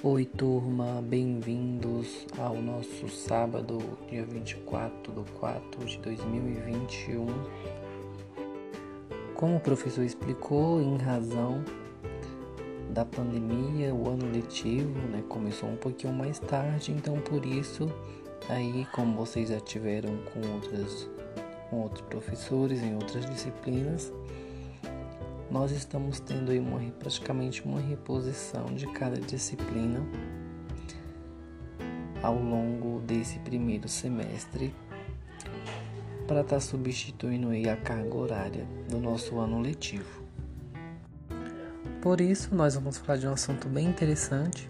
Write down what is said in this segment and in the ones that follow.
Oi, turma, bem-vindos ao nosso sábado, dia 24 de 4 de 2021. Como o professor explicou, em razão da pandemia, o ano letivo né, começou um pouquinho mais tarde, então por isso, aí, como vocês já tiveram com, outras, com outros professores em outras disciplinas, nós estamos tendo aí uma, praticamente uma reposição de cada disciplina ao longo desse primeiro semestre para estar tá substituindo aí a carga horária do nosso ano letivo. Por isso, nós vamos falar de um assunto bem interessante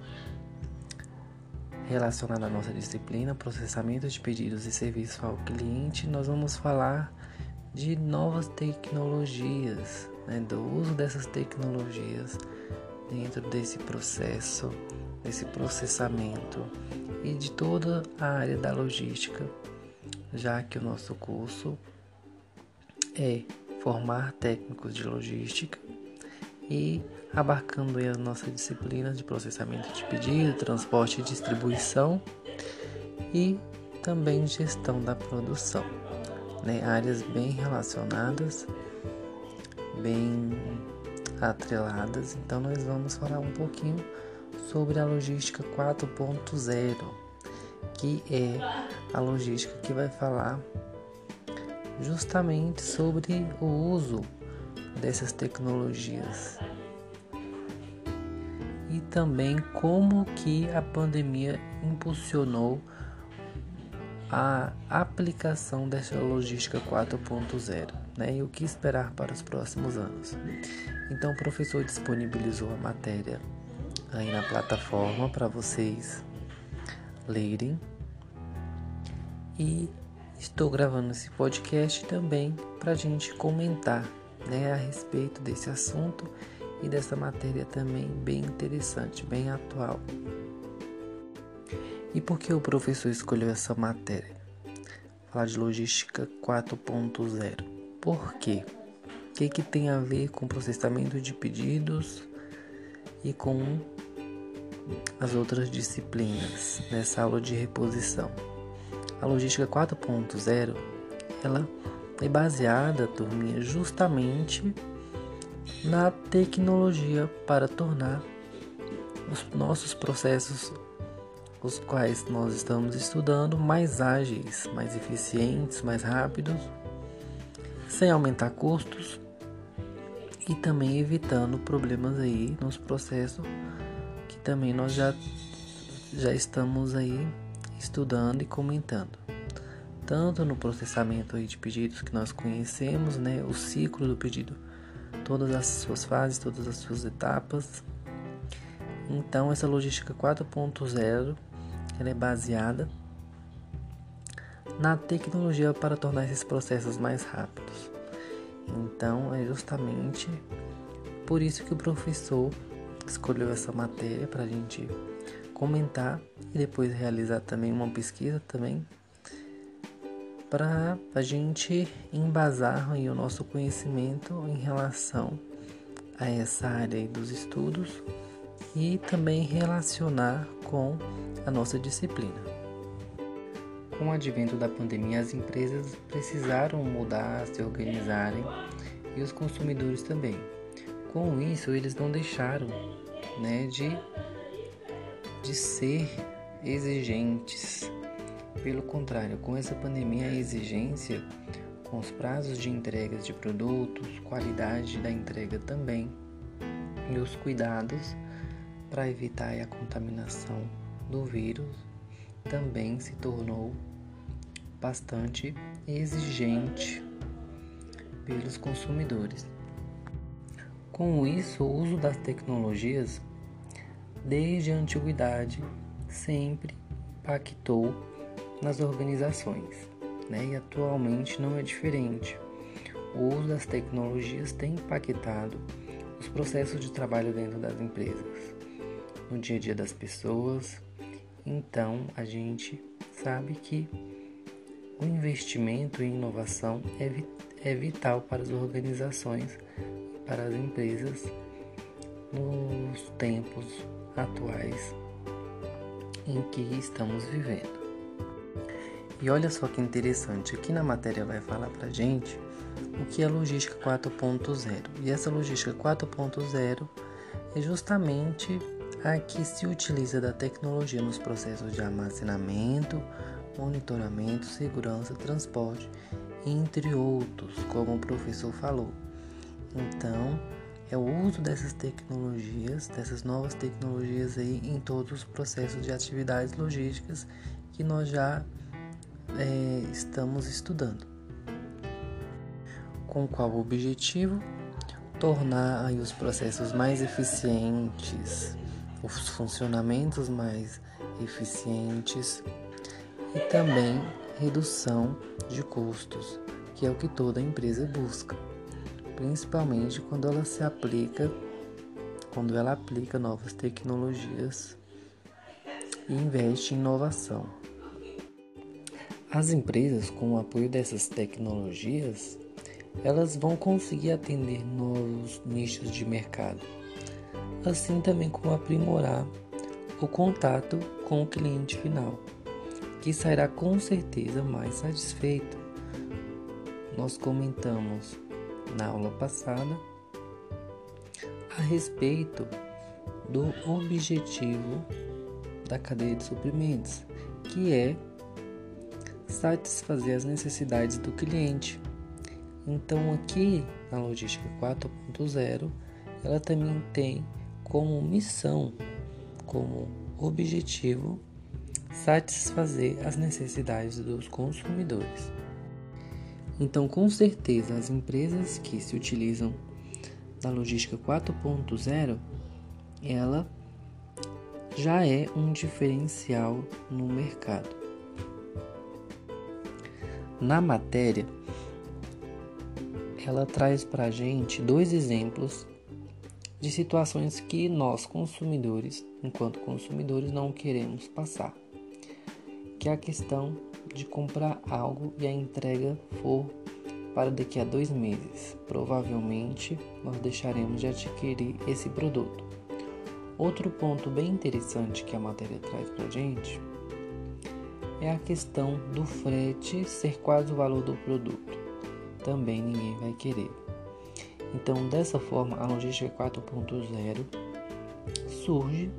relacionado à nossa disciplina, processamento de pedidos e serviços ao cliente. Nós vamos falar de novas tecnologias né, do uso dessas tecnologias dentro desse processo, desse processamento e de toda a área da logística, já que o nosso curso é formar técnicos de logística e abarcando as nossas disciplinas de processamento de pedido, transporte e distribuição e também gestão da produção, né? áreas bem relacionadas bem atreladas, então nós vamos falar um pouquinho sobre a logística 4.0, que é a logística que vai falar justamente sobre o uso dessas tecnologias. E também como que a pandemia impulsionou a aplicação dessa logística 4.0 né, e o que esperar para os próximos anos. Então, o professor disponibilizou a matéria aí na plataforma para vocês lerem e estou gravando esse podcast também para a gente comentar né, a respeito desse assunto e dessa matéria também bem interessante, bem atual. E por que o professor escolheu essa matéria? Falar de logística 4.0. Por quê? O que, que tem a ver com processamento de pedidos e com as outras disciplinas nessa aula de reposição? A logística 4.0 ela é baseada, turminha, justamente na tecnologia para tornar os nossos processos os quais nós estamos estudando mais ágeis, mais eficientes, mais rápidos, sem aumentar custos e também evitando problemas aí nos processos que também nós já já estamos aí estudando e comentando. Tanto no processamento aí de pedidos que nós conhecemos, né, o ciclo do pedido, todas as suas fases, todas as suas etapas. Então essa logística 4.0 ela é baseada na tecnologia para tornar esses processos mais rápidos. Então, é justamente por isso que o professor escolheu essa matéria para a gente comentar e depois realizar também uma pesquisa também para a gente embasar o nosso conhecimento em relação a essa área dos estudos e também relacionar com a nossa disciplina. Com o advento da pandemia, as empresas precisaram mudar, se organizarem e os consumidores também. Com isso, eles não deixaram né, de, de ser exigentes. Pelo contrário, com essa pandemia, a exigência com os prazos de entregas de produtos, qualidade da entrega também e os cuidados para evitar a contaminação do vírus também se tornou bastante exigente pelos consumidores. Com isso, o uso das tecnologias desde a antiguidade sempre impactou nas organizações, né? e atualmente não é diferente. O uso das tecnologias tem impactado os processos de trabalho dentro das empresas, no dia a dia das pessoas. Então, a gente sabe que o investimento em inovação é, é vital para as organizações para as empresas nos tempos atuais em que estamos vivendo. E olha só que interessante, aqui na matéria vai falar pra gente o que é logística 4.0. E essa logística 4.0 é justamente a que se utiliza da tecnologia nos processos de armazenamento, monitoramento, segurança, transporte, entre outros, como o professor falou. Então, é o uso dessas tecnologias, dessas novas tecnologias aí em todos os processos de atividades logísticas que nós já é, estamos estudando. Com qual objetivo? Tornar aí os processos mais eficientes, os funcionamentos mais eficientes e também redução de custos, que é o que toda empresa busca, principalmente quando ela se aplica, quando ela aplica novas tecnologias e investe em inovação. As empresas, com o apoio dessas tecnologias, elas vão conseguir atender novos nichos de mercado, assim também como aprimorar o contato com o cliente final, que sairá com certeza mais satisfeito. Nós comentamos na aula passada a respeito do objetivo da cadeia de suprimentos, que é satisfazer as necessidades do cliente. Então aqui na logística 4.0, ela também tem como missão, como objetivo satisfazer as necessidades dos consumidores. Então, com certeza, as empresas que se utilizam da logística 4.0, ela já é um diferencial no mercado. Na matéria, ela traz para a gente dois exemplos de situações que nós, consumidores, enquanto consumidores, não queremos passar. Que é a questão de comprar algo e a entrega for para daqui a dois meses. Provavelmente nós deixaremos de adquirir esse produto. Outro ponto bem interessante que a matéria traz para gente é a questão do frete ser quase o valor do produto. Também ninguém vai querer. Então, dessa forma, a logística 4.0 surge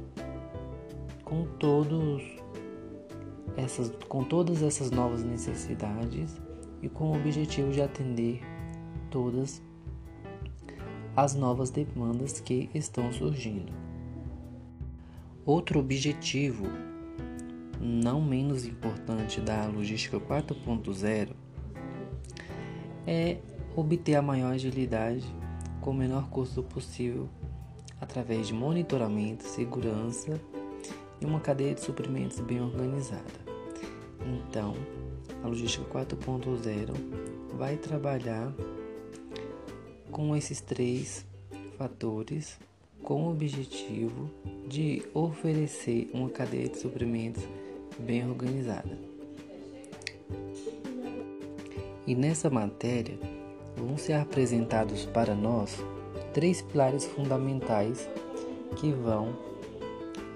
com todos essas com todas essas novas necessidades e com o objetivo de atender todas as novas demandas que estão surgindo. Outro objetivo não menos importante da logística 4.0 é obter a maior agilidade com o menor custo possível através de monitoramento, segurança e uma cadeia de suprimentos bem organizada. Então, a logística 4.0 vai trabalhar com esses três fatores com o objetivo de oferecer uma cadeia de suprimentos bem organizada. E nessa matéria vão ser apresentados para nós três pilares fundamentais que vão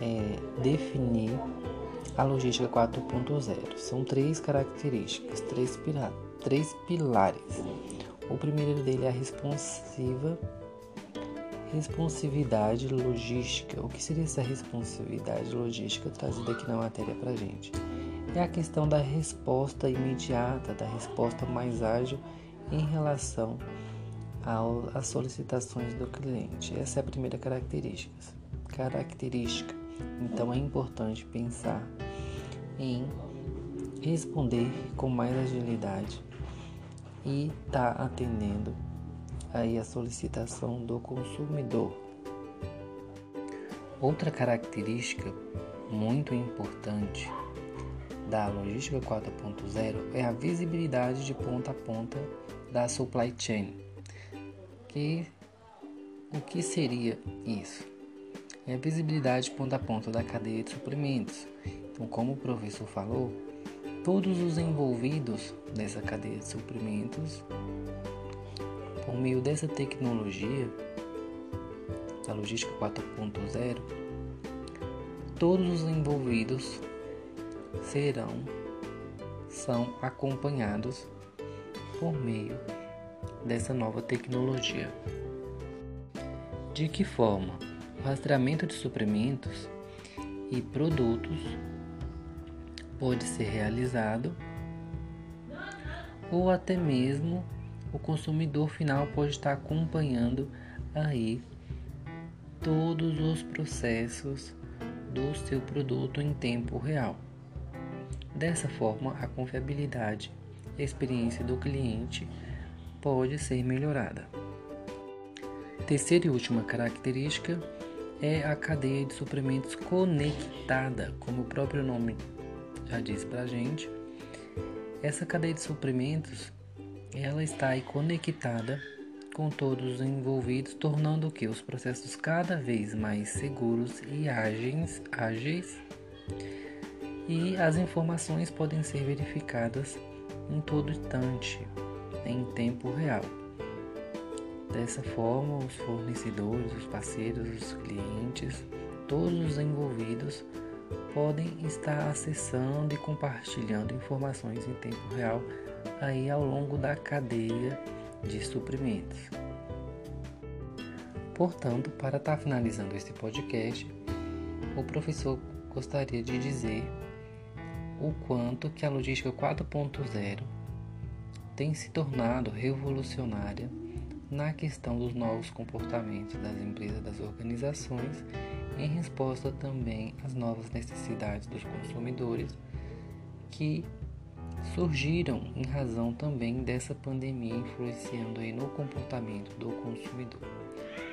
é, definir a logística 4.0. São três características, três, três pilares. O primeiro dele é a responsiva Responsividade logística. O que seria essa responsividade logística trazida aqui na matéria para gente? É a questão da resposta imediata, da resposta mais ágil em relação às solicitações do cliente. Essa é a primeira característica. Característica. Então é importante pensar em responder com mais agilidade e tá atendendo aí a solicitação do consumidor. Outra característica muito importante da logística 4.0 é a visibilidade de ponta a ponta da supply chain. Que o que seria isso? É a visibilidade ponta a ponta da cadeia de suprimentos. Então, como o professor falou, todos os envolvidos nessa cadeia de suprimentos por meio dessa tecnologia, da logística 4.0, todos os envolvidos serão são acompanhados por meio dessa nova tecnologia. De que forma? O rastreamento de suprimentos e produtos pode ser realizado ou até mesmo o consumidor final pode estar acompanhando aí todos os processos do seu produto em tempo real. Dessa forma, a confiabilidade experiência do cliente pode ser melhorada. Terceira e última característica é a cadeia de suprimentos conectada, como o próprio nome já diz para gente. Essa cadeia de suprimentos ela está aí conectada com todos os envolvidos, tornando que os processos cada vez mais seguros e ágeis, ágeis e as informações podem ser verificadas em todo instante, em tempo real. Dessa forma, os fornecedores, os parceiros, os clientes, todos os envolvidos podem estar acessando e compartilhando informações em tempo real aí ao longo da cadeia de suprimentos. Portanto, para estar finalizando este podcast, o professor gostaria de dizer o quanto que a logística 4.0 tem se tornado revolucionária na questão dos novos comportamentos das empresas, das organizações, em resposta também às novas necessidades dos consumidores que surgiram em razão também dessa pandemia influenciando aí no comportamento do consumidor,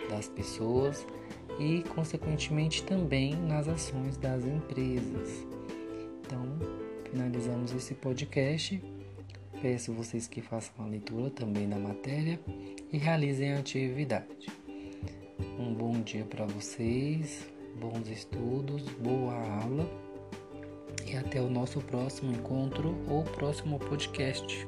das pessoas e consequentemente também nas ações das empresas. Finalizamos esse podcast. Peço vocês que façam a leitura também da matéria e realizem a atividade. Um bom dia para vocês, bons estudos, boa aula e até o nosso próximo encontro ou próximo podcast.